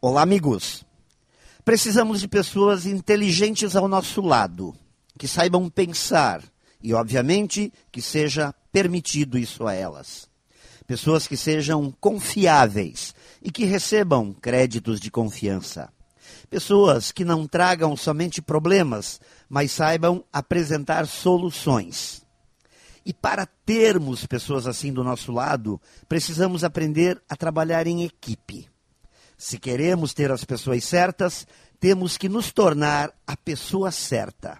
Olá, amigos. Precisamos de pessoas inteligentes ao nosso lado, que saibam pensar e, obviamente, que seja permitido isso a elas. Pessoas que sejam confiáveis e que recebam créditos de confiança. Pessoas que não tragam somente problemas, mas saibam apresentar soluções. E para termos pessoas assim do nosso lado, precisamos aprender a trabalhar em equipe. Se queremos ter as pessoas certas, temos que nos tornar a pessoa certa.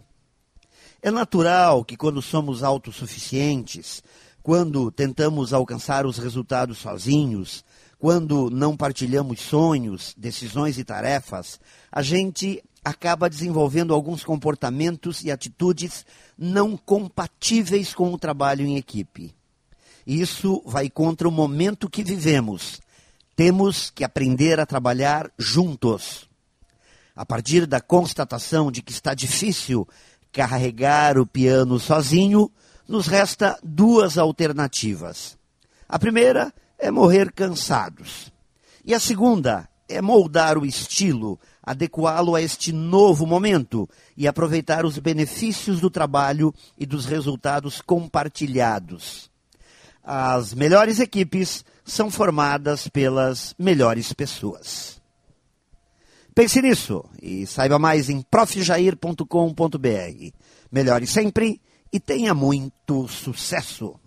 É natural que, quando somos autossuficientes, quando tentamos alcançar os resultados sozinhos, quando não partilhamos sonhos, decisões e tarefas, a gente acaba desenvolvendo alguns comportamentos e atitudes não compatíveis com o trabalho em equipe. Isso vai contra o momento que vivemos, temos que aprender a trabalhar juntos. A partir da constatação de que está difícil carregar o piano sozinho, nos resta duas alternativas. A primeira é morrer cansados. E a segunda é moldar o estilo, adequá-lo a este novo momento e aproveitar os benefícios do trabalho e dos resultados compartilhados. As melhores equipes são formadas pelas melhores pessoas. Pense nisso e saiba mais em profjair.com.br. Melhore sempre e tenha muito sucesso!